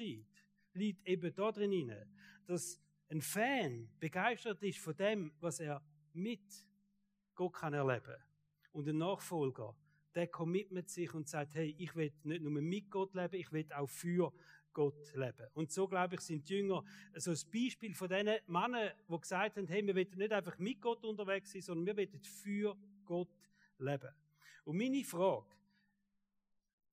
Unterschied liegt eben da drin, dass ein Fan begeistert ist von dem, was er mit Gott kann erleben. Und ein Nachfolger, der commitmet sich und sagt, hey, ich will nicht nur mit Gott leben, ich will auch für Gott leben. Und so, glaube ich, sind die Jünger so ein Beispiel von diesen Männern, die gesagt haben, hey, wir wollen nicht einfach mit Gott unterwegs sein, sondern wir wollen für Gott leben. Und meine Frage,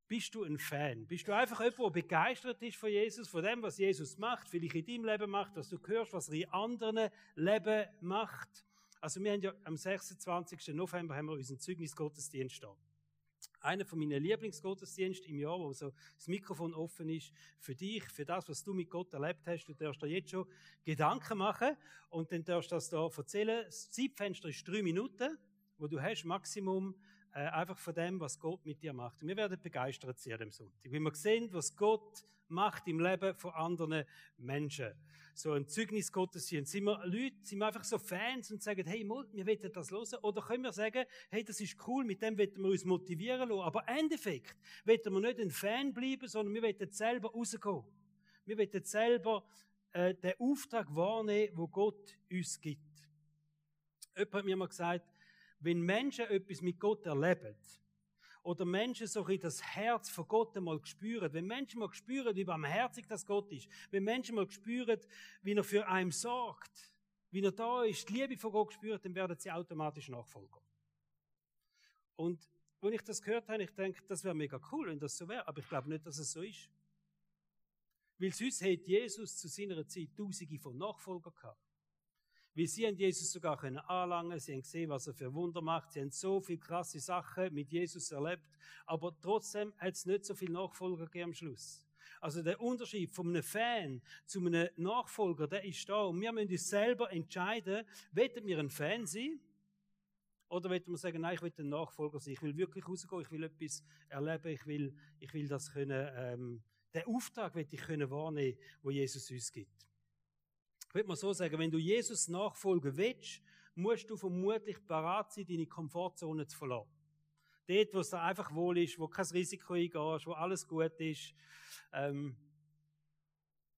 bist du ein Fan? Bist du einfach jemand, der begeistert ist von Jesus, von dem, was Jesus macht, vielleicht in deinem Leben macht, dass du hörst, was er in anderen Leben macht? Also wir haben ja am 26. November haben wir unseren Zeugnisgottesdienst da. Einer von meinen Lieblingsgottesdiensten im Jahr, wo so das Mikrofon offen ist für dich, für das, was du mit Gott erlebt hast. Du darfst dir jetzt schon Gedanken machen und dann darfst du das da erzählen. Das Zeitfenster ist drei Minuten, wo du hast Maximum äh, einfach von dem, was Gott mit dir macht. Und wir werden begeistert sein dem Sonntag, weil wir sehen, was Gott macht im Leben von anderen Menschen. So ein Zeugnis Gottes sind. Sind wir Leute, sind wir einfach so Fans und sagen, hey, wir wollen das hören? Oder können wir sagen, hey, das ist cool, mit dem wollen wir uns motivieren lassen. Aber im Endeffekt wollen wir nicht ein Fan bleiben, sondern wir wollen selber rausgehen. Wir wollen selber äh, den Auftrag wahrnehmen, wo Gott uns gibt. Jemand hat mir mal gesagt, wenn Menschen etwas mit Gott erleben, oder Menschen so ein das Herz von Gott einmal spüren, wenn Menschen mal spüren, wie barmherzig das Gott ist, wenn Menschen mal spüren, wie er für einen sorgt, wie er da ist, die Liebe von Gott spürt, dann werden sie automatisch Nachfolger. Und wenn ich das gehört habe, ich denke, das wäre mega cool, wenn das so wäre, aber ich glaube nicht, dass es so ist. Weil sonst hätte Jesus zu seiner Zeit Tausende von Nachfolgern gehabt. Weil sie haben Jesus sogar können anlangen, sie haben gesehen, was er für Wunder macht, sie haben so viele krasse Sachen mit Jesus erlebt, aber trotzdem hat es nicht so viele Nachfolger gegeben am Schluss. Also der Unterschied von einem Fan zu einem Nachfolger, der ist da. Und wir müssen uns selber entscheiden, wollen wir ein Fan sein? Oder wollen wir sagen, nein, ich will ein Nachfolger sein. Ich will wirklich rausgehen, ich will etwas erleben, ich will, ich will das können, ähm, den Auftrag will ich können wahrnehmen, wo Jesus uns gibt. Würde mal so sagen, wenn du Jesus nachfolgen willst, musst du vermutlich bereit sein, deine Komfortzone zu verlassen. Dort, wo es dir einfach wohl ist, wo kein Risiko eingehst, wo alles gut ist. Ähm,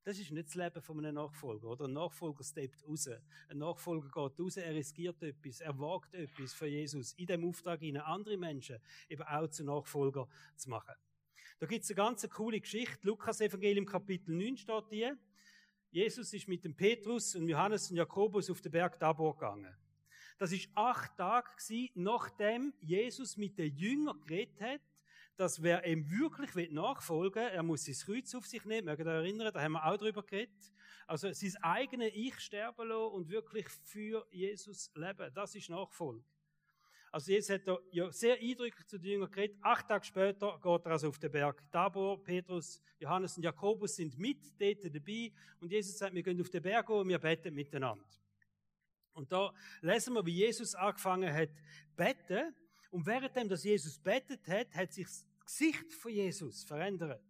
das ist nicht das Leben von einem Nachfolger, oder? Ein Nachfolger steppt raus. Ein Nachfolger geht raus, er riskiert etwas, er wagt etwas für Jesus, in dem Auftrag ihnen andere Menschen eben auch zu Nachfolger zu machen. Da gibt es eine ganz coole Geschichte. Lukas Evangelium Kapitel 9 steht hier. Jesus ist mit dem Petrus und Johannes und Jakobus auf den Berg Tabor gegangen. Das ist acht Tage gewesen, nachdem Jesus mit den Jüngern geredet hat, dass wer ihm wirklich nachfolgen will, er muss sein Kreuz auf sich nehmen. Mögt ihr erinnern, da haben wir auch drüber geredet. Also sein eigenes Ich sterben lassen und wirklich für Jesus leben. Das ist Nachfolge. Also jetzt hat ja sehr eindrücklich zu den Jüngern geredet. Acht Tage später geht er also auf den Berg Tabor. Petrus, Johannes und Jakobus sind mit dort dabei. Und Jesus sagt, wir gehen auf den Berg und wir beten miteinander. Und da lesen wir, wie Jesus angefangen hat beten. Und währenddem, dass Jesus betet hat, hat sich das Gesicht von Jesus verändert.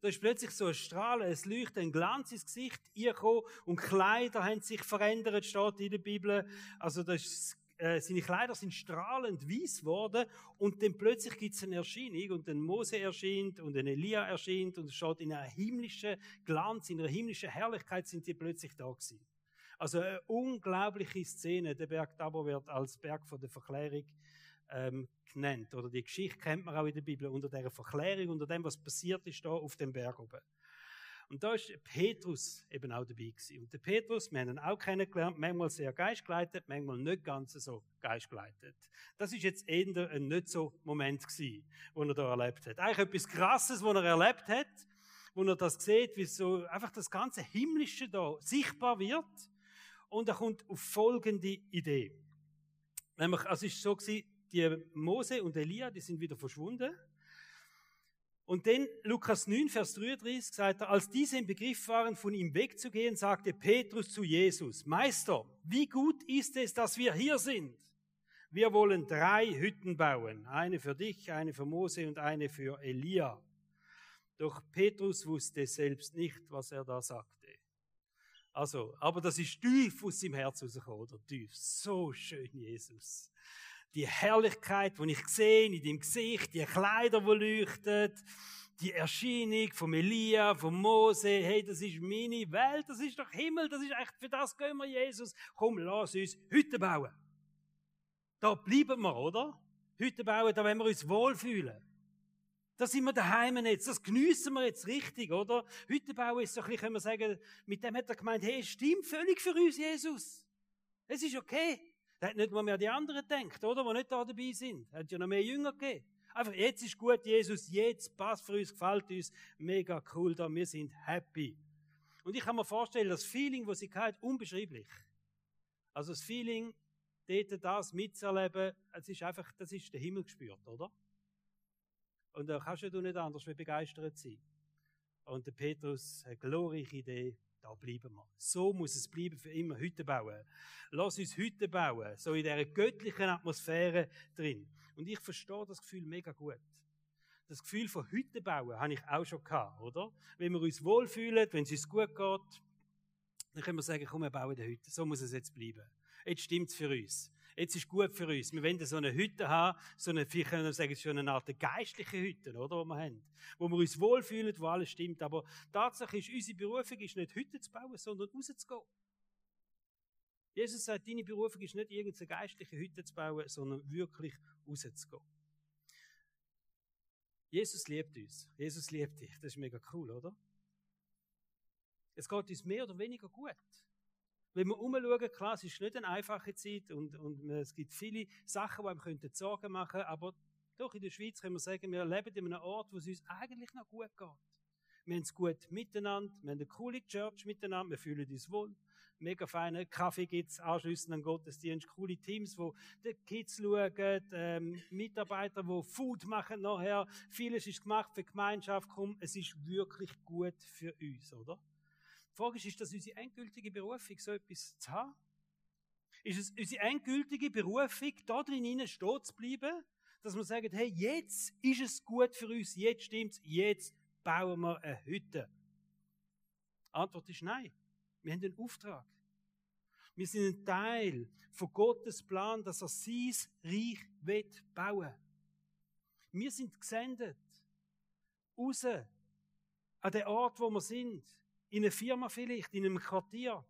Da ist plötzlich so ein Strahlen, es leuchtet ein Glanz ins Gesicht gekommen und Kleider haben sich verändert, steht in der Bibel. Also das äh, seine Kleider sind strahlend weiß geworden und dann plötzlich gibt es eine Erscheinung und ein Mose erscheint und ein Elia erscheint und es steht in einer himmlischen Glanz, in einer himmlischen Herrlichkeit sind die plötzlich da gewesen. Also eine unglaubliche Szene. Der Berg Tabor wird als Berg von der Verklärung ähm, genannt. Oder die Geschichte kennt man auch in der Bibel unter der Verklärung, unter dem, was passiert ist da auf dem Berg oben. Und da ist Petrus eben auch dabei gewesen. Und der Petrus, wir haben ihn auch kennengelernt, manchmal sehr geistgeleitet, manchmal nicht ganz so geistgeleitet. Das ist jetzt eher ein nicht so Moment gewesen, wo er da erlebt hat. Eigentlich etwas Krasses, was er erlebt hat, wo er das sieht, wie so einfach das ganze Himmlische da sichtbar wird. Und er kommt auf folgende Idee. Nämlich, also es ist so gewesen, die Mose und Elia, die sind wieder verschwunden. Und dann Lukas 9, Vers 33 sagt er, als diese im Begriff waren, von ihm wegzugehen, sagte Petrus zu Jesus, Meister, wie gut ist es, dass wir hier sind? Wir wollen drei Hütten bauen, eine für dich, eine für Mose und eine für Elia. Doch Petrus wusste selbst nicht, was er da sagte. Also, aber das ist tief aus seinem Herz rausgekommen, oder tief. So schön, Jesus die Herrlichkeit, die ich sehe in deinem Gesicht, die Kleider, die leuchten, die Erscheinung von Elia, von Mose, hey, das ist meine Welt, das ist doch Himmel, das ist echt, für das gehen wir, Jesus. Komm, lass uns Hütte bauen. Da bleiben wir, oder? Hütte bauen, da wollen wir uns wohlfühlen. Da sind wir daheim jetzt, das geniessen wir jetzt richtig, oder? Hütte bauen ist so ein bisschen, können wir sagen, mit dem hat er gemeint, hey, stimmt völlig für uns, Jesus. Es ist okay. Er hat nicht mal mehr die anderen gedacht, oder? Die nicht da dabei sind. Hat ja noch mehr Jünger gegeben. Einfach, jetzt ist gut, Jesus, jetzt passt für uns, gefällt uns, mega cool da, wir sind happy. Und ich kann mir vorstellen, das Feeling, das sie hat, unbeschreiblich. Also das Feeling, dort das mitzuerleben, es ist einfach, das ist der Himmel gespürt, oder? Und da kannst du nicht anders wie begeistert sein. Und der Petrus, eine glorreiche Idee, da bleiben wir. So muss es bleiben für immer. Hütte bauen. Lass uns Hütte bauen. So in dieser göttlichen Atmosphäre drin. Und ich verstehe das Gefühl mega gut. Das Gefühl von Hütte bauen habe ich auch schon gehabt, oder? Wenn wir uns wohlfühlen, wenn es uns gut geht, dann können wir sagen, komm, wir bauen eine Hütte. So muss es jetzt bleiben. Jetzt stimmt es für uns. Jetzt ist gut für uns. Wir wollen so eine Hütte haben, so eine, vielleicht können wir sagen, so eine Art geistliche Hütte, oder, die wir haben. Wo wir uns wohlfühlen, wo alles stimmt. Aber Tatsache ist, unsere Berufung ist nicht Hütte zu bauen, sondern rauszugehen. Jesus sagt, deine Berufung ist nicht irgendeine geistliche Hütte zu bauen, sondern wirklich rauszugehen. Jesus liebt uns. Jesus liebt dich. Das ist mega cool, oder? Es geht uns mehr oder weniger gut. Wenn wir umschauen, klar, es ist nicht eine einfache Zeit und, und es gibt viele Sachen, die einem Sorgen machen könnten, aber doch in der Schweiz können wir sagen, wir leben in einem Ort, wo es uns eigentlich noch gut geht. Wir haben es gut miteinander, wir haben eine coole Church miteinander, wir fühlen uns wohl. Mega feine Kaffee gibt's anschließend an Gottesdienst, coole Teams, wo die Kids schauen, ähm, Mitarbeiter, wo Food machen nachher. Vieles ist gemacht für die Gemeinschaft. Komm, es ist wirklich gut für uns, oder? Die Frage ist, ist das unsere endgültige Berufung, so etwas zu haben? Ist es unsere endgültige Berufung, da drin stehen zu bleiben, dass wir sagen, hey, jetzt ist es gut für uns, jetzt stimmt's, jetzt bauen wir eine Hütte? Die Antwort ist nein. Wir haben einen Auftrag. Wir sind ein Teil von Gottes Plan, dass er sein Reich wird bauen. Wir sind gesendet. Raus. An den Ort, wo wir sind in einer Firma vielleicht, in einem Quartier,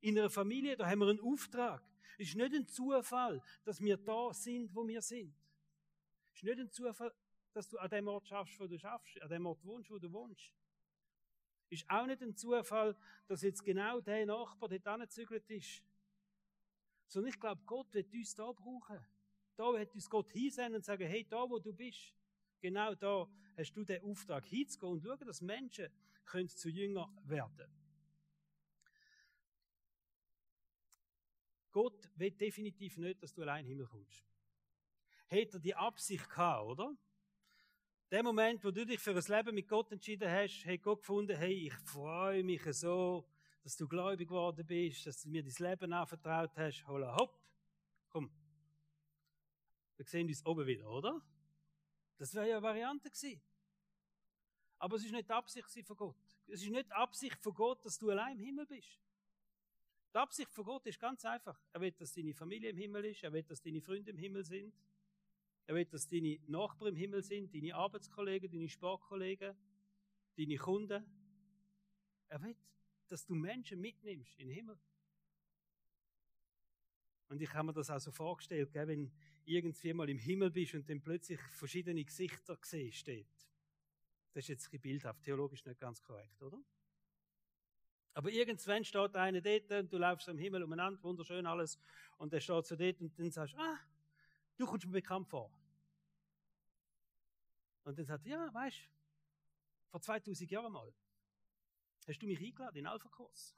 in einer Familie, da haben wir einen Auftrag. Es ist nicht ein Zufall, dass wir da sind, wo wir sind. Es ist nicht ein Zufall, dass du an dem Ort schaffst, wo du schaffst, an dem Ort wohnst, wo du wohnst. Es Ist auch nicht ein Zufall, dass jetzt genau der Nachbar dort angezügelt ist. Sondern ich glaube, Gott wird uns da brauchen. Da wird uns Gott hinsenden und sagen, hey, da wo du bist, genau da hast du den Auftrag hinzugehen und schauen, dass Menschen können zu Jünger werden. Gott will definitiv nicht, dass du allein in den Himmel kommst. Hätte er die Absicht gehabt, oder? Der Moment, wo du dich für ein Leben mit Gott entschieden hast, hat Gott gefunden, hey, ich freue mich so, dass du gläubig geworden bist, dass du mir dein Leben anvertraut hast. Holla hopp, komm. Wir sehen uns oben wieder, oder? Das wäre ja eine Variante gewesen. Aber es ist nicht die Absicht von Gott. Es ist nicht die Absicht von Gott, dass du allein im Himmel bist. Die Absicht von Gott ist ganz einfach. Er will, dass deine Familie im Himmel ist. Er will, dass deine Freunde im Himmel sind. Er will, dass deine Nachbarn im Himmel sind, deine Arbeitskollegen, deine Sportkollegen, deine Kunden. Er will, dass du Menschen mitnimmst in den Himmel. Und ich habe mir das auch so vorgestellt, wenn irgendwie mal im Himmel bist und dann plötzlich verschiedene Gesichter siehst, steht. Das ist jetzt ein bildhaft, theologisch nicht ganz korrekt, oder? Aber irgendwann steht einer dort und du laufst am Himmel umeinander, wunderschön alles, und der steht so dort und dann sagst du, ah, du kommst mir bekannt vor. Und dann sagt er, ja, weißt du, vor 2000 Jahren mal, hast du mich eingeladen in Alpha-Kurs.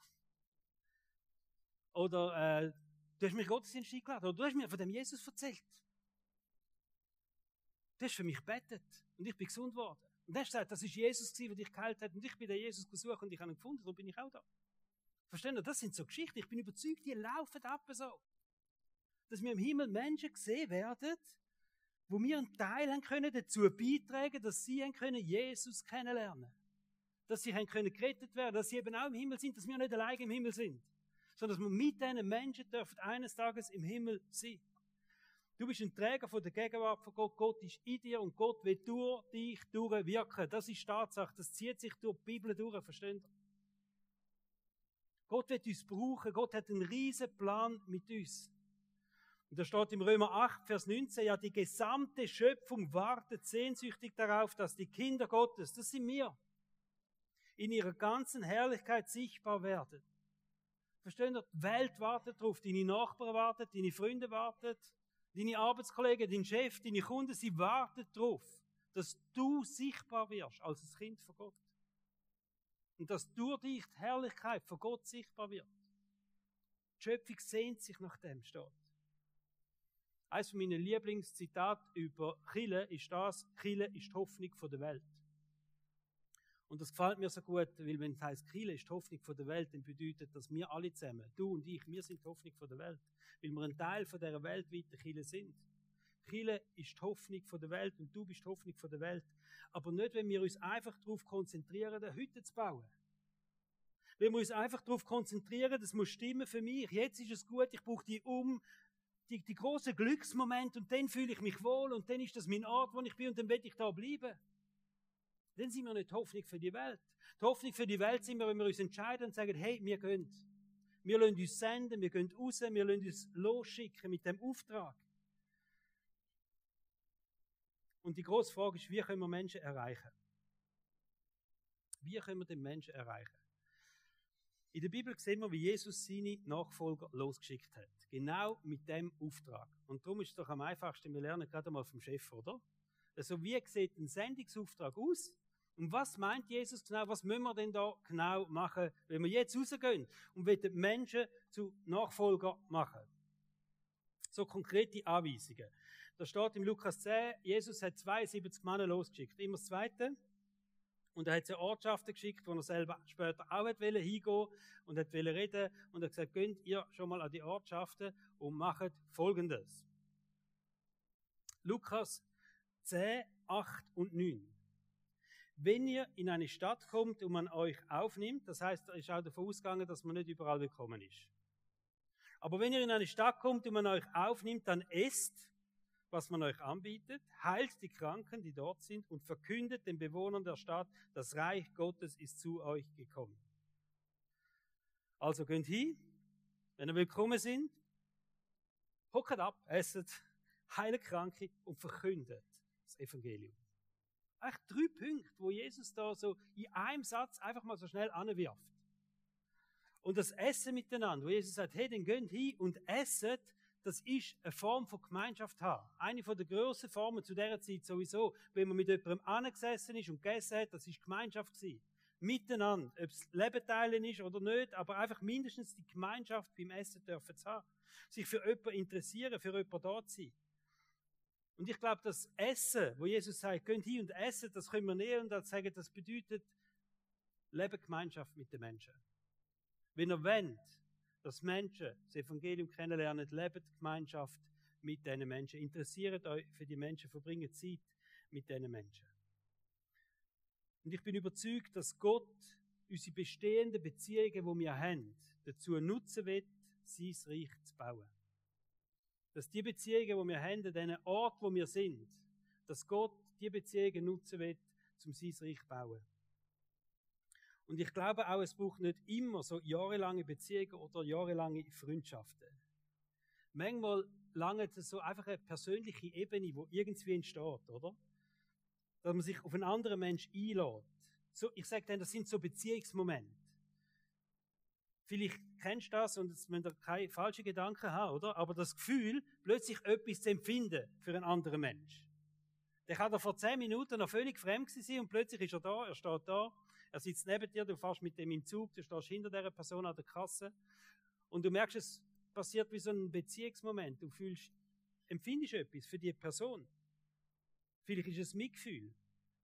Oder äh, du hast mich Gottesdienst eingeladen, oder du hast mir von dem Jesus erzählt. Du hast für mich betet und ich bin gesund worden. Und er gesagt, das ist Jesus der dich geheilt hat. Und ich bin den Jesus gesucht und ich habe ihn gefunden, darum bin ich auch da. Verstehen ihr? Das sind so Geschichten. Ich bin überzeugt, die laufen ab so. Dass wir im Himmel Menschen gesehen werden, wo wir einen Teil haben können, dazu beitragen, dass sie haben können, Jesus kennenlernen. Dass sie haben können gerettet werden, dass sie eben auch im Himmel sind, dass wir nicht allein im Himmel sind. Sondern dass wir mit diesen Menschen dürfen eines Tages im Himmel sein. Du bist ein Träger von der Gegenwart von Gott. Gott ist in dir und Gott will durch dich durchwirken. Das ist Tatsache. Das zieht sich durch die Bibel durch. Versteht ihr? Gott wird uns brauchen. Gott hat einen riesen Plan mit uns. Und da steht im Römer 8, Vers 19, ja, die gesamte Schöpfung wartet sehnsüchtig darauf, dass die Kinder Gottes, das sind wir, in ihrer ganzen Herrlichkeit sichtbar werden. Verstehen ihr? Die Welt wartet darauf, deine Nachbarn warten, deine Freunde warten, deine Arbeitskollegen, dein Chef, deine Kunden, sie warten darauf, dass du sichtbar wirst als ein Kind von Gott. Und dass durch dich die Herrlichkeit von Gott sichtbar wird. Die Schöpfung sehnt sich nach dem, steht. Eines von meinen Lieblingszitate über Chile ist das, Chile ist die Hoffnung der Welt. Und das gefällt mir so gut, weil wenn es heißt, Chile ist die Hoffnung der Welt, dann bedeutet das, wir alle zusammen, du und ich, wir sind die Hoffnung der Welt. Weil wir ein Teil von dieser weltweiten Chile sind. Chile ist die Hoffnung der Welt und du bist die Hoffnung der Welt. Aber nicht, wenn wir uns einfach darauf konzentrieren, eine Hütte zu bauen. Wenn wir uns einfach darauf konzentrieren, das muss stimmen für mich. Jetzt ist es gut, ich brauche die um, die, die großen Glücksmomente und dann fühle ich mich wohl und dann ist das mein Ort, wo ich bin und dann werde ich da bleiben. Dann sind wir nicht Hoffnung für die Welt. Die Hoffnung für die Welt sind wir, wenn wir uns entscheiden und sagen, hey, wir gehen. Wir lassen uns senden, wir gehen raus, wir lassen uns losschicken mit dem Auftrag. Und die große Frage ist, wie können wir Menschen erreichen? Wie können wir den Menschen erreichen? In der Bibel sehen wir, wie Jesus seine Nachfolger losgeschickt hat. Genau mit dem Auftrag. Und darum ist es doch am einfachsten, wir lernen gerade mal vom Chef, oder? Also, wie sieht ein Sendungsauftrag aus? Und was meint Jesus genau? Was müssen wir denn da genau machen, wenn wir jetzt rausgehen und die Menschen zu Nachfolger machen? So konkrete Anweisungen. Da steht im Lukas 10, Jesus hat 72 Männer losgeschickt. Immer das Zweite. Und er hat sie Ortschaften geschickt, wo er selber später auch hingehen hingehen und hat reden und er hat gesagt, geht ihr schon mal an die Ortschaften und macht Folgendes. Lukas 10, 8 und 9. Wenn ihr in eine Stadt kommt und man euch aufnimmt, das heißt, er ist auch davon ausgegangen, dass man nicht überall willkommen ist. Aber wenn ihr in eine Stadt kommt und man euch aufnimmt, dann esst was man euch anbietet, heilt die Kranken, die dort sind, und verkündet den Bewohnern der Stadt, das Reich Gottes ist zu euch gekommen. Also könnt hin, wenn ihr willkommen sind, hockt ab, esset, heilt Kranke und verkündet das Evangelium. Echt drei Punkte, wo Jesus da so in einem Satz einfach mal so schnell anwirft. Und das Essen miteinander, wo Jesus sagt, hey, dann geht hin und esset, das ist eine Form von Gemeinschaft haben. Eine von der grössten Formen zu dieser Zeit sowieso, wenn man mit jemandem angesessen ist und gegessen hat, das ist Gemeinschaft gewesen. Miteinander. Ob es Leben teilen ist oder nicht, aber einfach mindestens die Gemeinschaft beim Essen dürfen zu haben. Sich für jemanden interessieren, für jemanden da zu sein. Und ich glaube, das Essen, wo Jesus sagt, könnt hier und essen, das können wir näher und sagen, das bedeutet Leben Gemeinschaft mit den Menschen. Wenn ihr wollt, dass Menschen das Evangelium kennenlernen, leben Gemeinschaft mit diesen Menschen. Interessiert euch für die Menschen, verbringt Zeit mit diesen Menschen. Und ich bin überzeugt, dass Gott unsere bestehenden Beziehungen, die wir haben, dazu nutzen wird, sein Reich zu bauen. Dass die Beziehungen, die wir haben, an diesen Ort, wo wir sind, dass Gott die Beziehungen nutzen wird, um sein Reich zu bauen. Und ich glaube auch, es braucht nicht immer so jahrelange Beziehungen oder jahrelange Freundschaften. Manchmal langt es so einfach eine persönliche Ebene, wo irgendwie entsteht, oder? Dass man sich auf einen anderen Mensch einlädt. So, ich sage dann, das sind so Beziehungsmomente. Vielleicht kennst du das und jetzt müsst ihr keine falschen Gedanken haben, oder? Aber das Gefühl, plötzlich etwas zu empfinden für einen anderen Mensch. Der kann da vor zehn Minuten noch völlig fremd sein und plötzlich ist er da, er steht da er sitzt neben dir, du fährst mit dem im Zug, du stehst hinter der Person an der Kasse und du merkst, es passiert wie so ein Beziehungsmoment. Du fühlst, empfindest etwas für die Person. Vielleicht ist es Mitgefühl.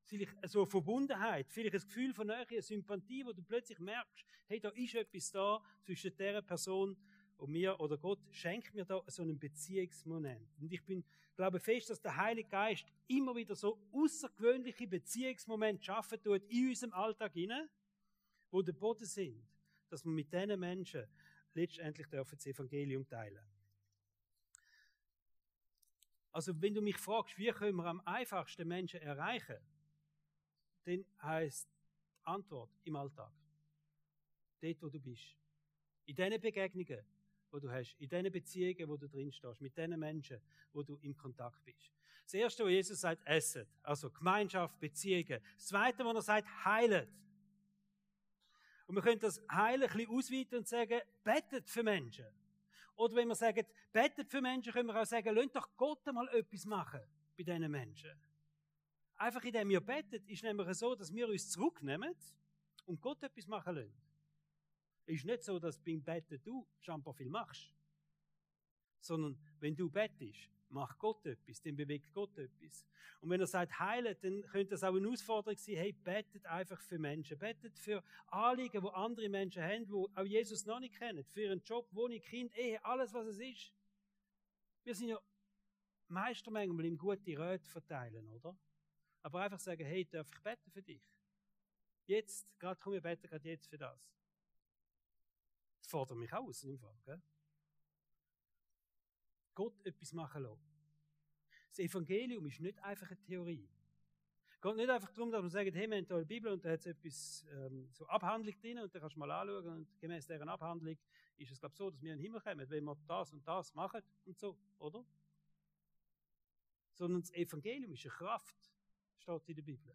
Vielleicht so eine Verbundenheit. Vielleicht ein Gefühl von Nähe, eine Sympathie, wo du plötzlich merkst, hey, da ist etwas da zwischen der Person und mir oder Gott schenkt mir da so einen Beziehungsmoment. Und ich bin, glaube fest, dass der Heilige Geist immer wieder so außergewöhnliche Beziehungsmomente schaffen tut in unserem Alltag hinein, wo der Boden sind, dass wir mit diesen Menschen letztendlich das Evangelium teilen. Also wenn du mich fragst, wie können wir am einfachsten Menschen erreichen, dann heißt Antwort im Alltag. Dort, wo du bist. In diesen Begegnungen, wo du hast, in diesen Beziehungen, wo du drin stehst, mit diesen Menschen, wo du im Kontakt bist. Das erste, was Jesus sagt, essen. Also Gemeinschaft, Beziehungen. Das zweite, was er sagt, heilen. Und wir können das Heilen ein bisschen ausweiten und sagen, betet für Menschen. Oder wenn wir sagen, betet für Menschen, können wir auch sagen, lasst doch Gott mal etwas machen bei diesen Menschen. Einfach indem wir beten, ist nämlich so, dass wir uns zurücknehmen und Gott etwas machen lassen. Es ist nicht so, dass beim Betten du schon viel machst. Sondern wenn du bettest, macht Gott etwas, dann bewegt Gott etwas. Und wenn er sagt, heilet, dann könnte das auch eine Herausforderung sein, hey, betet einfach für Menschen. Betet für Anliegen, wo andere Menschen haben, wo auch Jesus noch nicht kennen. Für einen Job, Wohnung, Kind, Ehe, alles, was es ist. Wir sind ja Meister manchmal im gute Räte verteilen, oder? Aber einfach sagen, hey, darf ich beten für dich? Jetzt, gerade komm, wir beten gerade jetzt für das. Das fordert mich aus, im Fall, gell? Gott etwas machen lassen. Das Evangelium ist nicht einfach eine Theorie. Es geht nicht einfach darum, dass man sagt, hey, wir haben hier eine Bibel und da hat es etwas, ähm, so Abhandlung drin und da kannst du mal anschauen und gemäß deren Abhandlung ist es, glaube ich, so, dass wir in den Himmel kommen, wenn wir das und das machen und so, oder? Sondern das Evangelium ist eine Kraft, steht in der Bibel.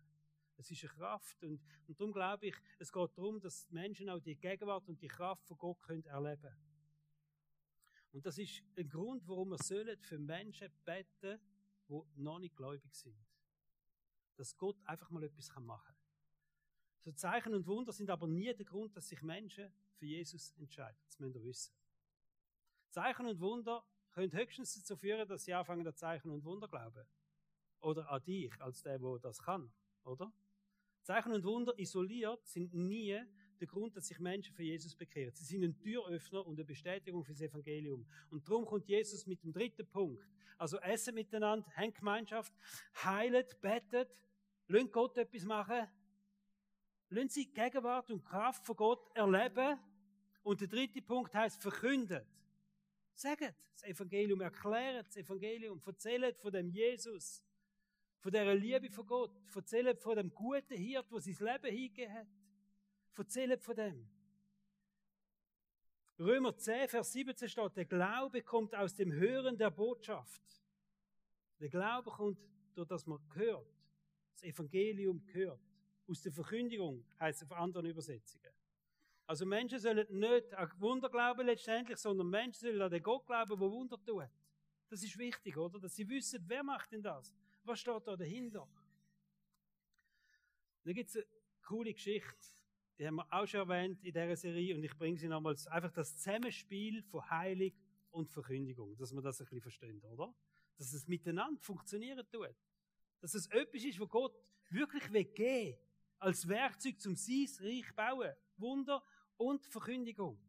Es ist eine Kraft und, und darum glaube ich, es geht darum, dass Menschen auch die Gegenwart und die Kraft von Gott können erleben. Und das ist ein Grund, warum wir sollen für Menschen beten, die noch nicht gläubig sind. Dass Gott einfach mal etwas machen kann. So Zeichen und Wunder sind aber nie der Grund, dass sich Menschen für Jesus entscheiden. Das müsst ihr wissen. Zeichen und Wunder können höchstens dazu führen, dass sie anfangen, an Zeichen und Wunder glauben. Oder an dich, als der, der das kann. Oder? Zeichen und Wunder isoliert sind nie der Grund, dass sich Menschen für Jesus bekehren. Sie sind ein Türöffner und eine Bestätigung für das Evangelium. Und darum kommt Jesus mit dem dritten Punkt. Also essen miteinander, haben Gemeinschaft, heilet, betet, lasst Gott etwas machen, lasst sie Gegenwart und Kraft von Gott erleben. Und der dritte Punkt heißt verkündet. Sagt das Evangelium, erklärt das Evangelium, erzählt von dem Jesus, von der Liebe von Gott, erzählt von dem guten Hirt, wo sein Leben hingegeben hat. Erzählt von dem. Römer 10, Vers 17 steht, der Glaube kommt aus dem Hören der Botschaft. Der Glaube kommt, durch das man hört. Das Evangelium hört. Aus der Verkündigung heißt es auf anderen Übersetzungen. Also Menschen sollen nicht an Wunder glauben letztendlich, sondern Menschen sollen an den Gott glauben, der Wunder tut. Das ist wichtig, oder? Dass sie wissen, wer macht denn das? Was steht da dahinter? Da gibt es eine coole Geschichte die haben wir auch schon erwähnt in dieser Serie und ich bringe sie nochmals, einfach das Zusammenspiel von Heilig und Verkündigung, dass man das ein bisschen versteht, oder? Dass es miteinander funktionieren tut. Dass es etwas ist, wo Gott wirklich will als Werkzeug zum sein Reich bauen. Wunder und Verkündigung.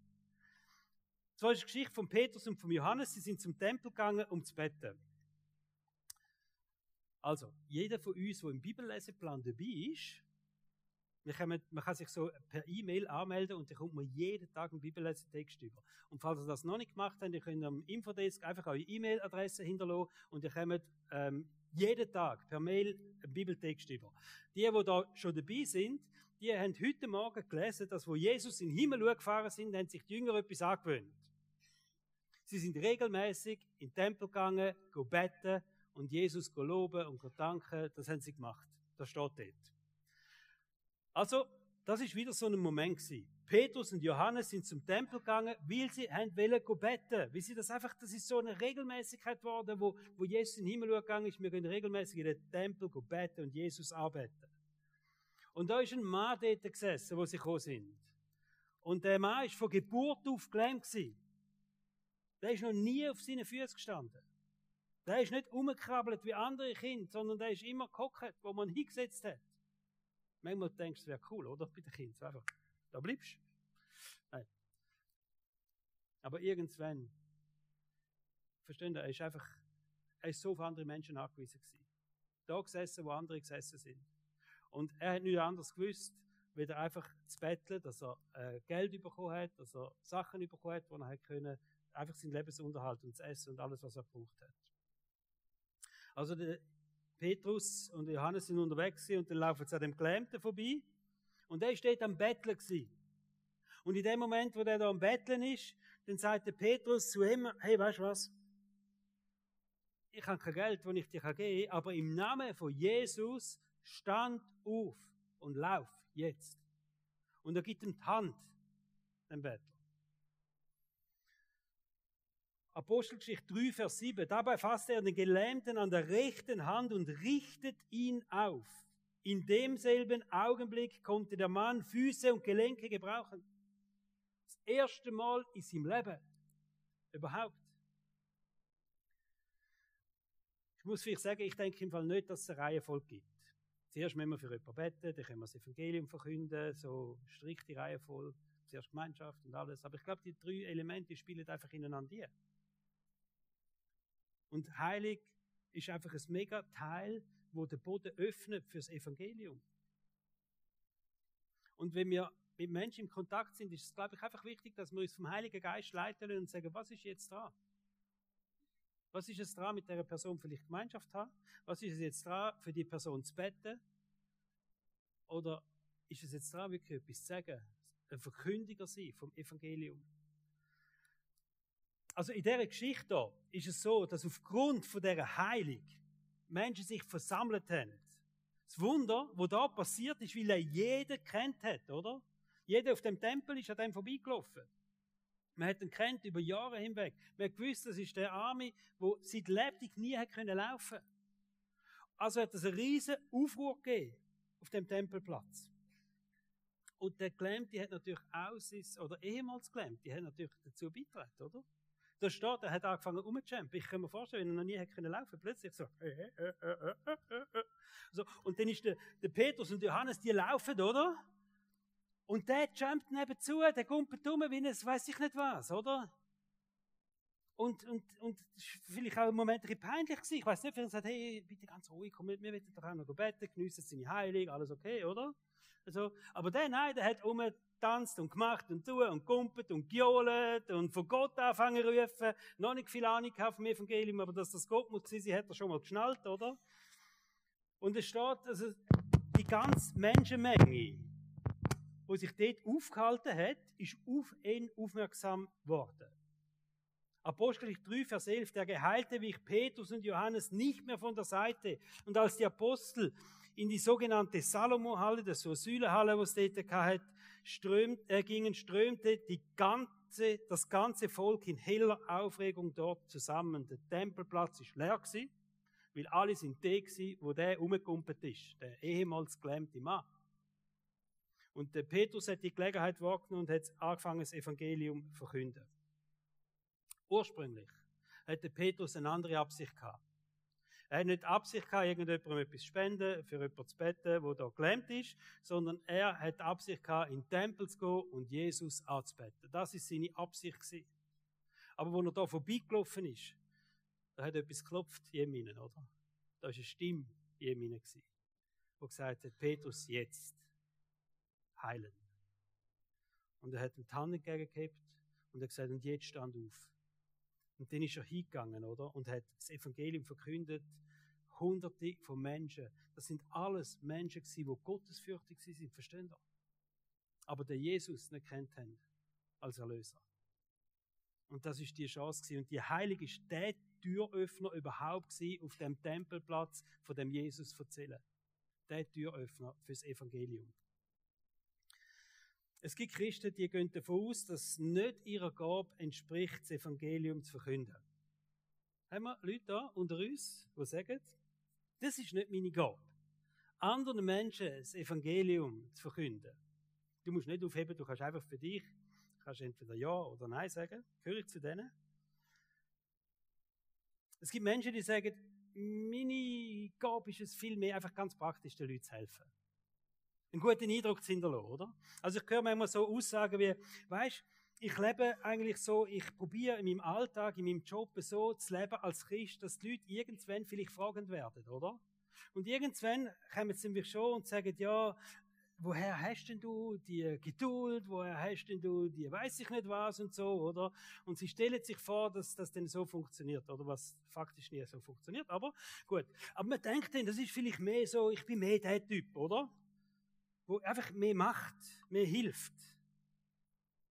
Das war die Geschichte von Petrus und von Johannes. Sie sind zum Tempel gegangen, um zu beten. Also, jeder von uns, der im Bibelleseplan dabei ist, können, man kann sich so per E-Mail anmelden und dann kommt man jeden Tag einen Bibellesetext über. Und falls ihr das noch nicht gemacht habt, ihr könnt am Infodesk einfach eure E-Mail-Adresse hinterlassen und ihr kommt ähm, jeden Tag per Mail einen Bibeltext über. Die, die da schon dabei sind, die haben heute Morgen gelesen, dass wo Jesus in den Himmel gefahren sind, haben sich die Jünger etwas angewöhnt. Sie sind regelmäßig in den Tempel gegangen, beten und Jesus loben und danken. Das haben sie gemacht. Das steht dort. Also, das ist wieder so ein Moment gewesen. Petrus und Johannes sind zum Tempel gegangen, weil sie haben wollen beten. Wie sie das einfach, das ist so eine Regelmäßigkeit geworden, wo, wo Jesus in den Himmel gegangen ist. Wir gehen regelmäßig in den Tempel beten und Jesus arbeiten. Und da ist ein Mann dort gesessen, wo sie gekommen sind. Und der Mann ist von Geburt auf gelähmt gewesen. Der ist noch nie auf seinen Füßen gestanden. Der ist nicht umgekrabbelt wie andere Kinder, sondern der ist immer gehockt, wo man hingesetzt hat. Manchmal denkst du, es wäre cool, oder? Bei den Kindern. Einfach, da bleibst Nein. Aber irgendwann, verstehen ihr, er ist einfach, er ist so auf andere Menschen angewiesen gewesen. Da gesessen, wo andere gesessen sind. Und er hat nichts anderes gewusst, weder einfach zu betteln, dass er äh, Geld bekommen hat, dass er Sachen bekommen hat, die er hat können, einfach seinen Lebensunterhalt und das Essen und alles, was er braucht hat. Also der Petrus und Johannes sind unterwegs und dann laufen sie an dem Gelähmten vorbei und der steht am Betteln gewesen. Und in dem Moment, wo der da am Betteln ist, dann sagt der Petrus zu ihm, hey, weißt du was? Ich habe kein Geld, das ich dir geben kann, aber im Namen von Jesus stand auf und lauf jetzt. Und er gibt ihm die Hand, dem Bettler. Apostelgeschichte 3, Vers 7. Dabei fasst er den Gelähmten an der rechten Hand und richtet ihn auf. In demselben Augenblick konnte der Mann Füße und Gelenke gebrauchen. Das erste Mal in seinem Leben. Überhaupt. Ich muss vielleicht sagen, ich denke im Fall nicht, dass es eine Reihenfolge gibt. Zuerst müssen wir für jemanden beten, dann können wir das Evangelium verkünden, so strikte Reihenfolge, zuerst Gemeinschaft und alles. Aber ich glaube, die drei Elemente spielen einfach ineinander. Und heilig ist einfach ein mega Teil, wo der Boden öffnet fürs Evangelium. Und wenn wir mit Menschen im Kontakt sind, ist es, glaube ich, einfach wichtig, dass wir uns vom Heiligen Geist leiten und sagen, was ist jetzt dran? Was ist es dran, mit der Person vielleicht Gemeinschaft haben? Was ist es jetzt dran, für die Person zu beten? Oder ist es jetzt dran, wirklich etwas zu sagen? Ein Verkündiger sein vom Evangelium? Also in dieser Geschichte ist es so, dass aufgrund von dieser Heilung Menschen sich versammelt haben. Das Wunder, wo da passiert ist, weil er jeder kennt hat, oder? Jeder auf dem Tempel ist an dem vorbeigelaufen. Man hat ihn kennt über Jahre hinweg. Man hat gewusst, das ist der Arme, der seit Lebtag nie hat können laufen. Also hat es einen riesen Aufruhr gegeben auf dem Tempelplatz. Und der Gelähmte hat natürlich auch, oder ehemals Gelähmte, hat natürlich dazu beigetragen, oder? Da steht, er hat angefangen rumzuchampen. Ich kann mir vorstellen, wenn er noch nie hätte können laufen, plötzlich so, äh, äh, äh, so. Und dann ist der, der Petrus und Johannes, die laufen, oder? Und der jumpt nebenzu, der kumpelt um, wie es weiß ich nicht was, oder? Und, und, und vielleicht auch im Moment ein bisschen peinlich gewesen. Ich weiß nicht, vielleicht sagt, hey, bitte ganz ruhig, komm mit, wir wollen doch auch noch beten, geniessen seine Heilung, alles okay, oder? Also, aber der, nein, der hat um tanzt und gemacht und tun und kumpelt und gejohlt und von Gott anfangen zu rufen. Noch nicht viel Ahnung vom Evangelium, aber dass das Gott muss sein, hat er schon mal geschnallt, oder? Und es steht, also die ganze Menschenmenge, die sich dort aufgehalten hat, ist auf ihn aufmerksam geworden. Apostelgeschichte 3, Vers 11, der Geheilte wich Petrus und Johannes nicht mehr von der Seite. Und als die Apostel in die sogenannte Salomo-Halle, das so Säulenhalle, was es dort hatte, strömt, äh, gingen, strömte die ganze, das ganze Volk in heller Aufregung dort zusammen. Der Tempelplatz ist leer gewesen, weil alle sind da gewesen, wo der umgekumpelt ist, der ehemals gelähmte Mann. Und der Petrus hat die Gelegenheit wahrgenommen und hat angefangen, das Evangelium zu verkünden. Ursprünglich hatte Petrus eine andere Absicht gehabt. Er hat nicht die Absicht gehabt, irgendjemandem etwas zu spenden, für jemanden zu beten, der da gelähmt ist, sondern er hat die Absicht gehabt, in den Tempel zu gehen und Jesus anzubeten. Das ist seine Absicht gewesen. Aber wo er da vorbeigelaufen ist, da hat etwas geklopft in ihm, oder? Da war eine Stimme in ihm, die gesagt hat, Petrus, jetzt heilen. Und er hat ihm die Hand entgegengehabt und er hat gesagt, und jetzt stand auf. Und dann ist er hingegangen, oder? Und hat das Evangelium verkündet. Hunderte von Menschen. Das sind alles Menschen gewesen, die gottesfürchtig sind, verstehen ihr? Aber der Jesus nicht kennt haben als Erlöser. Und das ist die Chance gewesen. Und die Heilige ist der Türöffner überhaupt gewesen, auf dem Tempelplatz, von dem Jesus erzählen. Der Türöffner fürs Evangelium. Es gibt Christen, die gehen davon aus, dass nicht ihrer Gabe entspricht, das Evangelium zu verkünden. Haben wir Leute da unter uns, die sagen, das ist nicht meine Gabe. Anderen Menschen das Evangelium zu verkünden. Du musst nicht aufheben, du kannst einfach für dich, kannst entweder Ja oder Nein sagen. Gehöre ich zu denen? Es gibt Menschen, die sagen, meine Gabe ist es viel mehr, einfach ganz praktisch den Leuten zu helfen einen guten Eindruck zu hinterlassen, oder? Also ich höre manchmal so Aussagen wie, weißt, ich lebe eigentlich so, ich probiere in meinem Alltag, in meinem Job so zu leben als Christ, dass die Leute irgendwann vielleicht fragend werden, oder? Und irgendwann kommen sie mir schon und sagen, ja, woher hast denn du die Geduld, woher hast denn du die weiß ich nicht was und so, oder? Und sie stellen sich vor, dass das denn so funktioniert, oder was faktisch nie so funktioniert, aber gut. Aber man denkt dann, das ist vielleicht mehr so, ich bin mehr der Typ, oder? Wo einfach mehr macht, mehr hilft,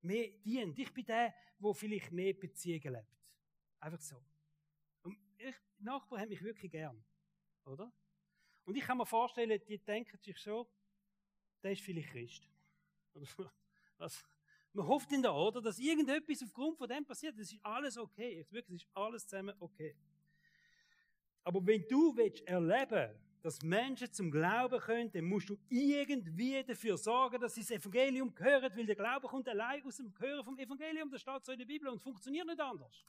mehr dient. Ich bin der, wo vielleicht mehr Beziehungen lebt. Einfach so. Und ich, Nachbarn haben mich wirklich gern, oder? Und ich kann mir vorstellen, die denken sich so, der ist vielleicht Christ. Was? Man hofft in der oder, dass irgendetwas aufgrund von dem passiert. Das ist alles okay. Wirklich, es ist alles zusammen okay. Aber wenn du willst erleben, dass Menschen zum Glauben können, dann musst du irgendwie dafür sorgen, dass sie das Evangelium hören, weil der Glaube kommt allein aus dem Hören vom Evangelium. Das steht so in der Bibel und funktioniert nicht anders.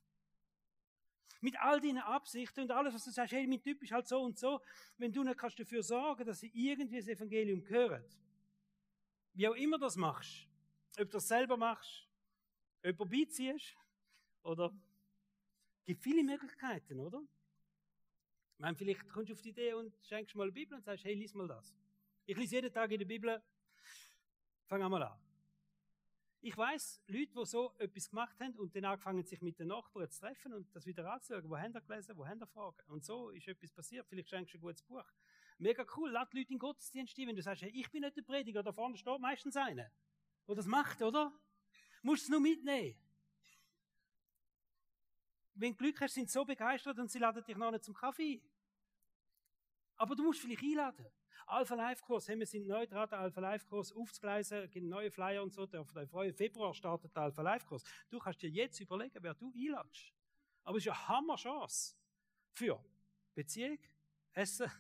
Mit all deinen Absichten und alles, was du sagst, hey, mein Typ ist halt so und so, wenn du nicht kannst dafür sorgen, dass sie irgendwie das Evangelium hören, wie auch immer das machst, ob du das selber machst, jemanden beiziehst, oder, gibt viele Möglichkeiten, oder? Ich meine, vielleicht kommst du auf die Idee und schenkst mal eine Bibel und sagst, hey, lies mal das. Ich lese jeden Tag in der Bibel, fang einmal an. Ich weiß Leute, die so etwas gemacht haben und dann angefangen sich mit den Nachbarn zu treffen und das wieder anzuschauen. Wo haben ihr gelesen, wo haben ihr Fragen? Und so ist etwas passiert. Vielleicht schenkst du ein gutes Buch. Mega cool, lad Leute in Gottesdienst ein, wenn du sagst, hey, ich bin nicht der Prediger, da vorne steht meistens einer, der das macht, oder? Musst du es nur mitnehmen. Wenn du Glück hast, sind sie so begeistert und sie laden dich noch nicht zum Kaffee. Aber du musst vielleicht einladen. Alpha Life Kurs, hey, wir sind neu dran, den Alpha Life Kurs aufzugleisen, gibt neue Flyer und so, der, der Februar startet der Alpha Life Kurs. Du kannst dir jetzt überlegen, wer du einladest. Aber es ist eine Hammer-Chance für Beziehung, Essen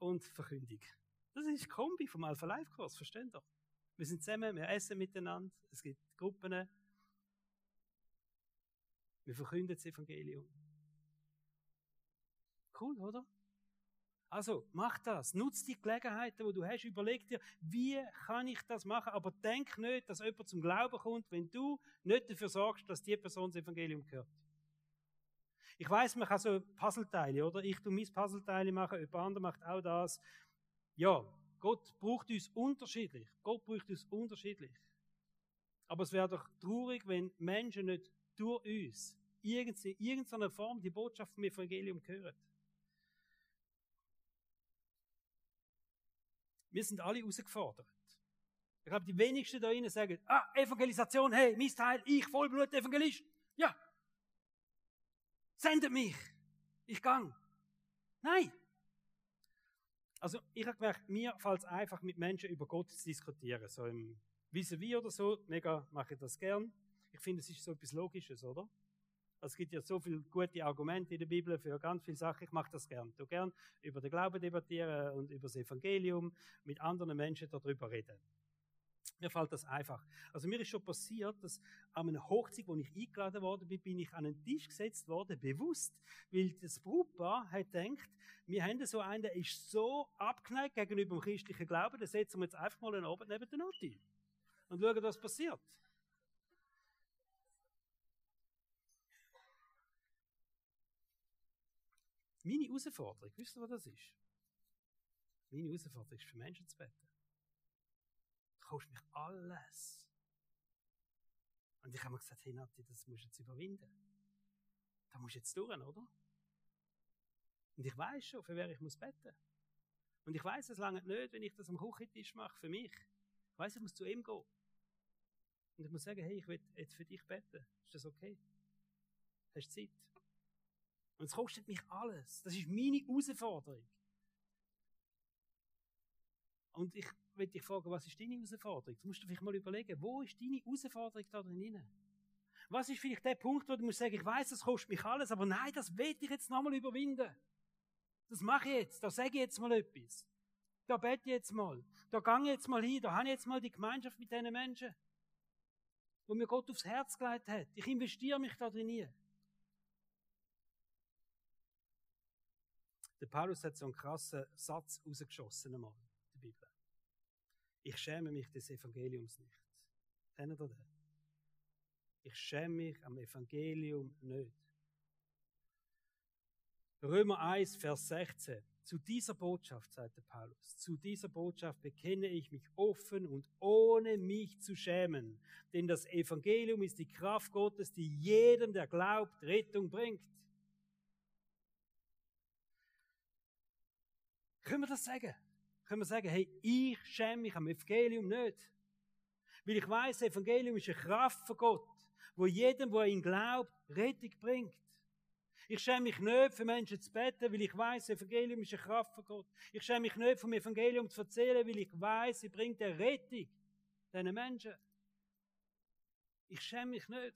und Verkündigung. Das ist die Kombi vom Alpha Life Kurs, versteht ihr? Wir sind zusammen, wir essen miteinander, es gibt Gruppen, wir verkünden das Evangelium. Cool, oder? Also, mach das. Nutz die Gelegenheiten, die du hast. Überleg dir, wie kann ich das machen? Aber denk nicht, dass jemand zum Glauben kommt, wenn du nicht dafür sorgst, dass die Person das Evangelium gehört. Ich weiß, man kann so Puzzleteile, oder? Ich tu mein Puzzleteile machen, jemand anderes macht auch das. Ja, Gott braucht uns unterschiedlich. Gott braucht uns unterschiedlich. Aber es wäre doch traurig, wenn Menschen nicht durch uns in irgendeiner Form die Botschaft vom Evangelium hören. Wir sind alle herausgefordert. Ich glaube, die wenigsten da drinnen sagen, ah, Evangelisation, hey, mein Teil, ich Vollblut-Evangelist. Ja, sendet mich. Ich gang. Nein. Also, ich habe gemerkt, mir fällt es einfach, mit Menschen über Gott zu diskutieren. So im Vis-a-vis oder so, mega mache ich das gern. Ich finde, es ist so etwas Logisches, oder? Es gibt ja so viele gute Argumente in der Bibel für ganz viele Sachen. Ich mache das gern. Du gern über den Glauben debattieren und über das Evangelium mit anderen Menschen darüber reden. Mir fällt das einfach. Also mir ist schon passiert, dass an einer Hochzeit, wo ich eingeladen worden bin, bin ich an einen Tisch gesetzt worden, bewusst, weil das Brautpaar hat gedacht, wir haben so einen, der ist so abgeneigt gegenüber dem christlichen Glauben, den setzen wir jetzt einfach mal einen Abend neben der Note und schauen, was passiert. Meine Herausforderung, wisst ihr, was das ist? Meine Herausforderung ist für Menschen zu beten kostet mich alles. Und ich habe mir gesagt, hey Nati, das musst du jetzt überwinden. Da musst du jetzt durch, oder? Und ich weiß schon, für wer ich muss beten. Und ich weiß es lange nicht, wenn ich das am Küchentisch mache, für mich. Ich weiß, ich muss zu ihm gehen. Und ich muss sagen, hey, ich will jetzt für dich beten. Ist das okay? Hast du Zeit? Und es kostet mich alles. Das ist meine Herausforderung. Und ich will dich fragen, was ist deine Herausforderung? Du musst dir vielleicht mal überlegen, wo ist deine Herausforderung da drin? Was ist vielleicht der Punkt, wo du musst sagen, ich weiß, das kostet mich alles, aber nein, das will ich jetzt nochmal überwinden. Das mache ich jetzt, da sage ich jetzt mal etwas. Da bete ich jetzt mal. Da gehe ich jetzt mal hin, da habe ich jetzt mal die Gemeinschaft mit diesen Menschen, wo mir Gott aufs Herz gelegt hat. Ich investiere mich da drin. Der Paulus hat so einen krassen Satz rausgeschossen einmal. Bibel. Ich schäme mich des Evangeliums nicht. Kennt ihr das? Ich schäme mich am Evangelium nicht. Römer 1, Vers 16. Zu dieser Botschaft, sagt der Paulus, zu dieser Botschaft bekenne ich mich offen und ohne mich zu schämen. Denn das Evangelium ist die Kraft Gottes, die jedem, der glaubt, Rettung bringt. Können wir das sagen? Können wir sagen, hey, ich schäme mich am Evangelium nicht? Weil ich weiß, das Evangelium ist eine Kraft von Gott, wo jedem, der ihn glaubt, Rettung bringt. Ich schäme mich nicht, für Menschen zu beten, weil ich weiß, das Evangelium ist eine Kraft von Gott. Ich schäme mich nicht, vom Evangelium zu erzählen, weil ich weiß, sie bringt eine Rettung diesen Menschen. Ich schäme mich nicht.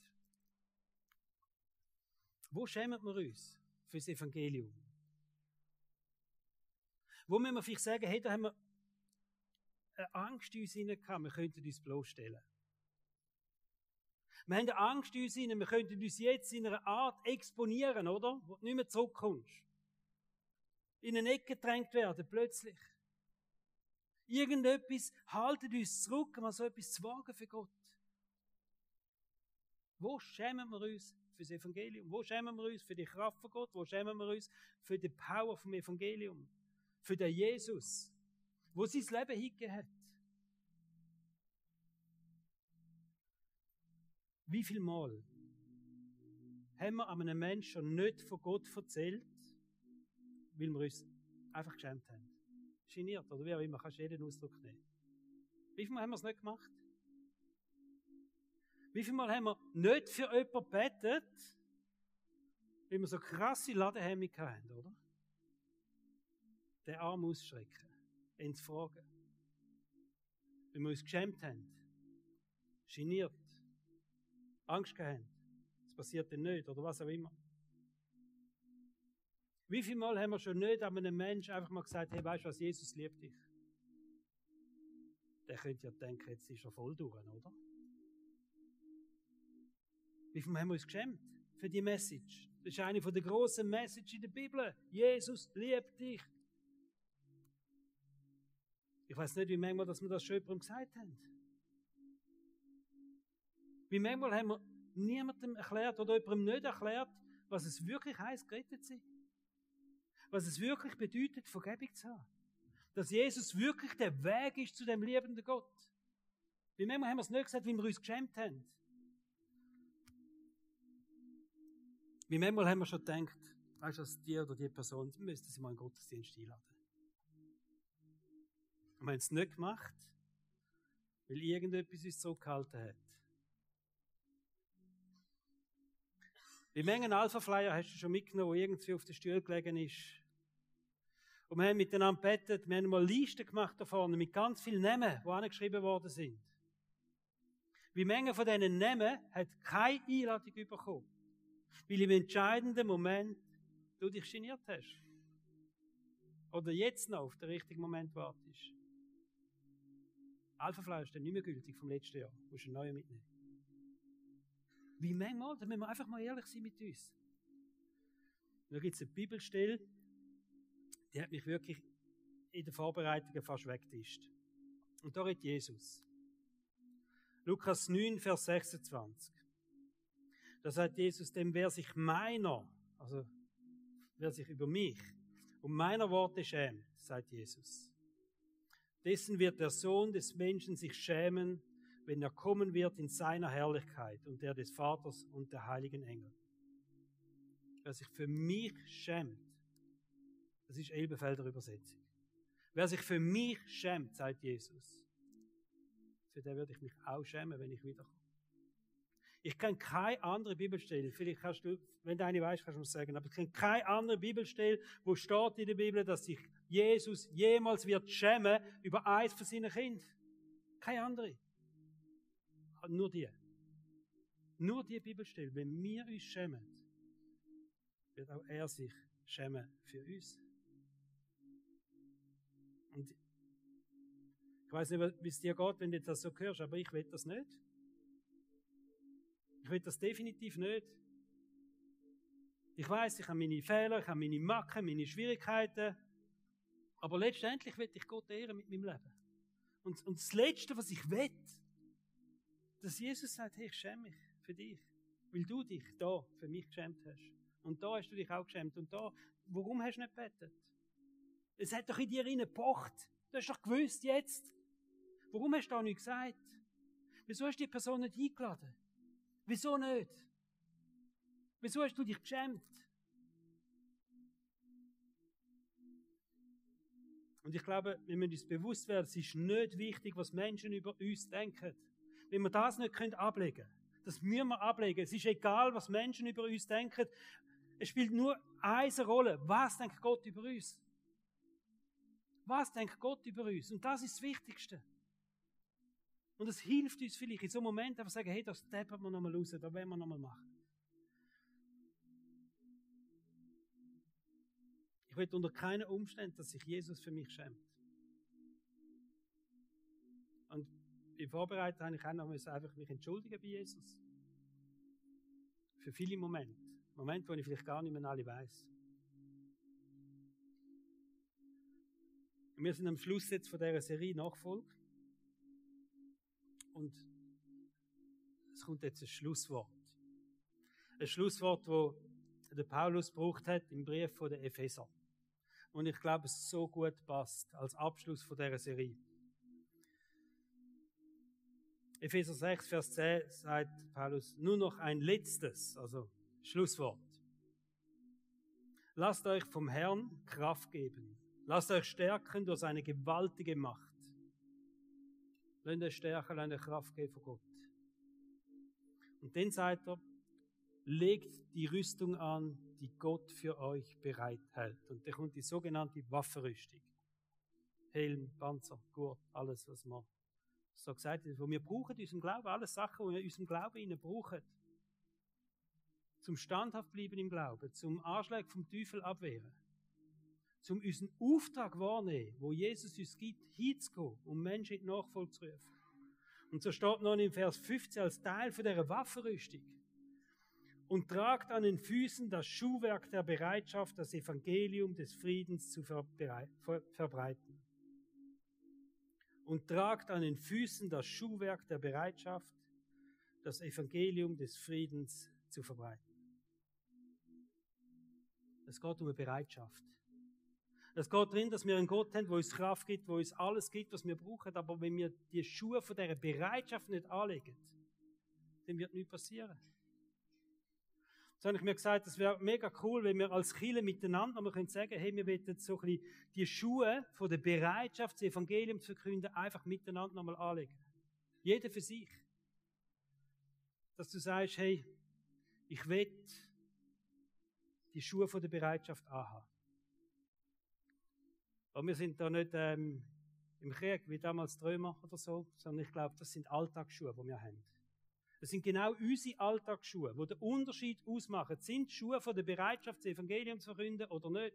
Wo schämen wir uns für das Evangelium? Wo müssen wir vielleicht sagen, hey, da haben wir eine Angst in uns hinein wir könnten uns bloßstellen. Wir haben eine Angst in uns hinein, wir könnten uns jetzt in einer Art exponieren, oder? Wo du nicht mehr zurückkommst. In eine Ecke gedrängt werden, plötzlich. Irgendetwas haltet uns zurück, mal so etwas zu wagen für Gott. Wo schämen wir uns für das Evangelium? Wo schämen wir uns für die Kraft von Gott? Wo schämen wir uns für die Power vom Evangelium? Für den Jesus, wo sein Leben hingegeben hat. Wie viel Mal haben wir einem Menschen nicht von Gott erzählt, weil wir uns einfach geschämt haben? Geniert oder wie auch immer, kannst du jeden Ausdruck nehmen. Wie viel Mal haben wir es nicht gemacht? Wie viel Mal haben wir nicht für jemanden betet, weil wir so krasse Ladehemmung haben, oder? Den Arm ausschrecken, entfragen. Weil wir uns geschämt haben, geniert, Angst gehabt. Es passiert dann nicht, oder was auch immer. Wie viel Mal haben wir schon nicht an einem Menschen einfach mal gesagt, hey, weißt du was, Jesus liebt dich? Der könnte ja denken, jetzt ist er voll durch, oder? Wie viel Mal haben wir uns geschämt für die Message? Das ist eine der grossen Messages in der Bibel. Jesus liebt dich. Ich weiß nicht, wie manchmal, dass wir das schon jemandem gesagt haben. Wie manchmal haben wir niemandem erklärt oder jemandem nicht erklärt, was es wirklich heißt, gerettet zu sein. Was es wirklich bedeutet, Vergebung zu haben. Dass Jesus wirklich der Weg ist zu dem liebenden Gott. Wie manchmal haben wir es nicht gesagt, wie wir uns geschämt haben. Wie manchmal haben wir schon gedacht, weißt du, dass die oder die Person, die müsste sie mal in den Gottesdienst einladen. Wir haben es nicht gemacht, weil irgendetwas uns zurückgehalten hat. Wie viele Alpha-Flyer hast du schon mitgenommen, der irgendwie auf der Stuhl gelegen ist? Und wir haben miteinander bettet, wir haben mal Listen gemacht da vorne mit ganz vielen Namen, die angeschrieben worden sind. Wie viele von diesen Namen hat keine Einladung bekommen? Weil im entscheidenden Moment du dich geniert hast. Oder jetzt noch auf den richtigen Moment wartest. Alpha-Flyer ist dann nicht mehr gültig vom letzten Jahr. Du musst einen neuen mitnehmen. Wie manchmal, da müssen wir einfach mal ehrlich sein mit uns. da gibt es eine Bibelstelle, die hat mich wirklich in den Vorbereitungen fast weggetischt. Und da redet Jesus. Lukas 9, Vers 26. Da sagt Jesus, dem wer sich meiner, also wer sich über mich und meiner Worte schämt, sagt Jesus, dessen wird der Sohn des Menschen sich schämen, wenn er kommen wird in seiner Herrlichkeit und der des Vaters und der heiligen Engel. Wer sich für mich schämt, das ist Elbefelder Übersetzung. Wer sich für mich schämt, sagt Jesus, für den würde ich mich auch schämen, wenn ich wiederkomme. Ich kenne keine andere Bibelstelle, vielleicht kannst du, wenn du eine weißt, kannst du es sagen, aber ich kenne keine andere Bibelstelle, wo steht in der Bibel, dass sich Jesus jemals wird schämen über eins von seinen Kindern. Keine andere. Nur die. Nur die Bibelstelle. Wenn wir uns schämen, wird auch er sich schämen für uns. Und ich weiß nicht, wie es dir geht, wenn du das so hörst, aber ich will das nicht. Ich will das definitiv nicht. Ich weiß, ich habe meine Fehler, ich habe meine Macken, meine Schwierigkeiten. Aber letztendlich will ich Gott ehren mit meinem Leben. Und, und das Letzte, was ich will, dass Jesus sagt, hey, ich schäme mich für dich, weil du dich da für mich geschämt hast. Und da hast du dich auch geschämt. Und da, warum hast du nicht betet? Es hat doch in dir gepocht. Du hast doch gewusst jetzt. Warum hast du da nicht gesagt? Wieso hast du die Person nicht eingeladen? Wieso nicht? Wieso hast du dich geschämt? Und ich glaube, wir müssen uns bewusst werden, es ist nicht wichtig, was Menschen über uns denken. Wenn wir das nicht ablegen können, das müssen wir ablegen. Es ist egal, was Menschen über uns denken. Es spielt nur eine Rolle. Was denkt Gott über uns? Was denkt Gott über uns? Und das ist das Wichtigste. Und es hilft uns vielleicht in so einem Moment einfach sagen, hey, das deppert wir nochmal raus, das wollen wir nochmal machen. Ich will unter keinen Umständen, dass sich Jesus für mich schämt. Und im Vorbereiten habe ich auch noch einfach mich entschuldigen bei Jesus. Für viele Momente. Momente, wo ich vielleicht gar nicht mehr alle weiß. Wir sind am Schluss jetzt von dieser Serie Nachfolge. Und es kommt jetzt ein Schlusswort. Ein Schlusswort, wo der Paulus braucht hat im Brief von der Epheser. Und ich glaube, es so gut passt als Abschluss von dieser Serie. Epheser 6, Vers 10 sagt Paulus, nur noch ein letztes, also Schlusswort. Lasst euch vom Herrn Kraft geben. Lasst euch stärken durch seine gewaltige Macht. Lasst euch stärken, lasst euch Kraft geben von Gott. Und dann sagt er, legt die Rüstung an, die Gott für euch bereithält. Und da kommt die sogenannte Waffenrüstung. Helm, Panzer, Gurt, alles, was man so gesagt hat. Wir brauchen unseren Glauben, alles Sachen, die wir unserem Glauben innen brauchen. Zum standhaft bleiben im Glauben, zum Anschlag vom Teufel abwehren. Zum unseren Auftrag wahrnehmen, wo Jesus uns gibt, hinzugehen, um Menschen in die Nachfolge zu rufen. Und so steht noch in Vers 15 als Teil von dieser Waffenrüstung und tragt an den Füßen das Schuhwerk der Bereitschaft, das Evangelium des Friedens zu verbreiten. Und tragt an den Füßen das Schuhwerk der Bereitschaft, das Evangelium des Friedens zu verbreiten. Es geht um eine Bereitschaft. Es geht darin, dass wir einen Gott haben, der uns Kraft gibt, der uns alles gibt, was wir brauchen. Aber wenn wir die Schuhe von dieser Bereitschaft nicht anlegen, dann wird nichts passieren. So habe ich mir gesagt, es wäre mega cool, wenn wir als Chile miteinander wir können sagen, hey, wir wollen so ein bisschen die Schuhe von der Bereitschaft, das Evangelium zu verkünden, einfach miteinander nochmal anlegen. Jeder für sich. Dass du sagst, hey, ich will die Schuhe von der Bereitschaft anhaben. Aber wir sind da nicht ähm, im Krieg wie damals die oder so, sondern ich glaube, das sind Alltagsschuhe, die wir haben. Das sind genau unsere Alltagsschuhe, die den Unterschied ausmachen. Sind Schuhe von der Bereitschaft, das Evangelium zu verkünden oder nicht?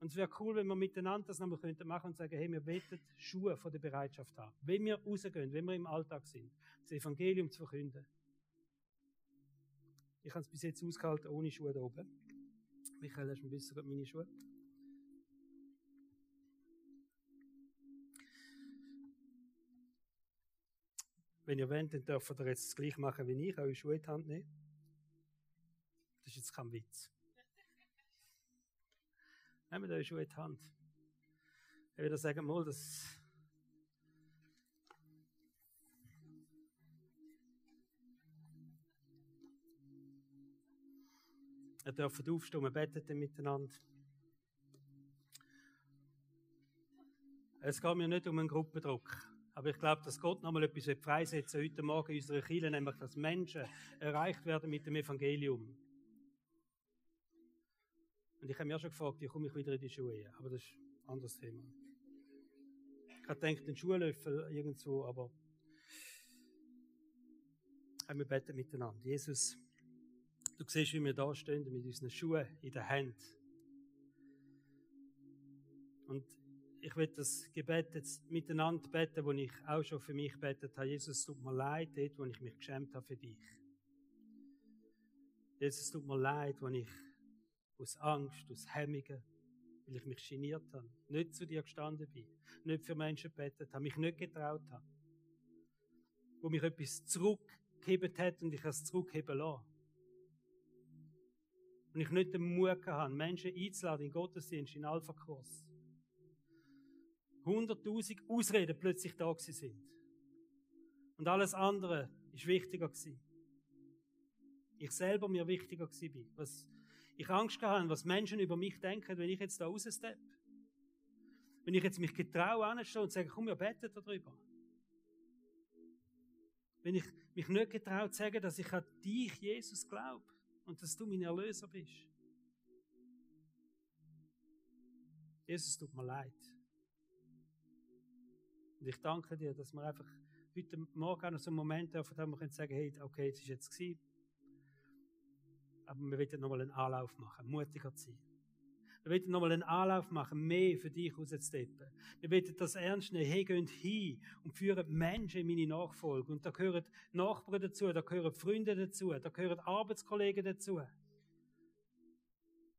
Und es wäre cool, wenn wir miteinander das nochmal könnten machen und sagen, hey, wir beten Schuhe von der Bereitschaft haben. Wenn wir rausgehen, wenn wir im Alltag sind, das Evangelium zu verkünden. Ich habe es bis jetzt ausgehalten ohne Schuhe da oben. Michael, hast du ein bisschen meine Schuhe? Wenn ihr wollt, dann dürft ihr jetzt das gleiche machen wie ich, eure Schuhe in die Hand nehmen. Das ist jetzt kein Witz. Nehmt eure Schuhe in die Hand. Ich würde sagen, mal, das Ihr dürft aufstehen, wir beten miteinander. Es geht mir nicht um einen Gruppendruck. Aber ich glaube, dass Gott nochmal etwas freisetzen wird heute Morgen in unserer Kirche, nämlich, dass Menschen erreicht werden mit dem Evangelium. Und ich habe mir auch schon gefragt, wie komme ich wieder in die Schuhe? Aber das ist ein anderes Thema. Ich habe gedacht, den Schuhlöffel irgendwo, aber wir beten miteinander. Jesus, du siehst, wie wir da stehen mit unseren Schuhen in der Hand. Und ich will das Gebet jetzt miteinander beten, wo ich auch schon für mich betet habe. Jesus, tut mir leid, dort, wo ich mich geschämt habe für dich. Jesus, tut mir leid, wo ich aus Angst, aus Hemmungen, weil ich mich geniert habe, nicht zu dir gestanden bin, nicht für Menschen betet habe, mich nicht getraut habe. Wo mich etwas zurückgegeben hat und ich es zurückheben lasse. Und ich nicht den Mut habe, Menschen einzuladen in Gottesdienst, in Alpha-Kurs. Hunderttausend Ausreden plötzlich da gewesen sind. Und alles andere ist wichtiger gewesen. Ich selber mir wichtiger gewesen bin. Was ich Angst gehabt was Menschen über mich denken, wenn ich jetzt da raussteppe. Wenn ich jetzt mich getraue, anzustehen und sage, komm, wir beten darüber. Wenn ich mich nicht getraut zu sagen, dass ich an dich, Jesus, glaube und dass du mein Erlöser bist. Jesus, tut mir leid. Und ich danke dir, dass wir einfach heute Morgen noch so einen Moment dürfen, wo wir sagen, hey, okay, es ist jetzt gewesen. Aber wir wollen nochmal einen Anlauf machen, mutiger zu sein. Wir wollen nochmal einen Anlauf machen, mehr für dich rauszusteppen. Wir wollen das ernst nehmen. Hey, geht hin und führen Menschen in meine Nachfolge. Und da gehören Nachbarn dazu, da gehören Freunde dazu, da gehören Arbeitskollegen dazu.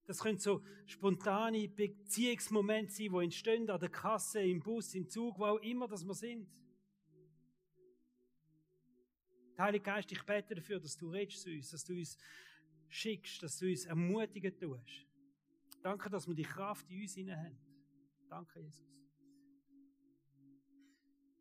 Das können so spontane Beziehungsmomente sein, die entstehen an der Kasse, im Bus, im Zug, wo auch immer das wir sind. Der Heilige Geist, ich bete dafür, dass du redest zu uns, dass du uns schickst, dass du uns ermutigen tust. Danke, dass wir die Kraft in uns haben. Danke, Jesus.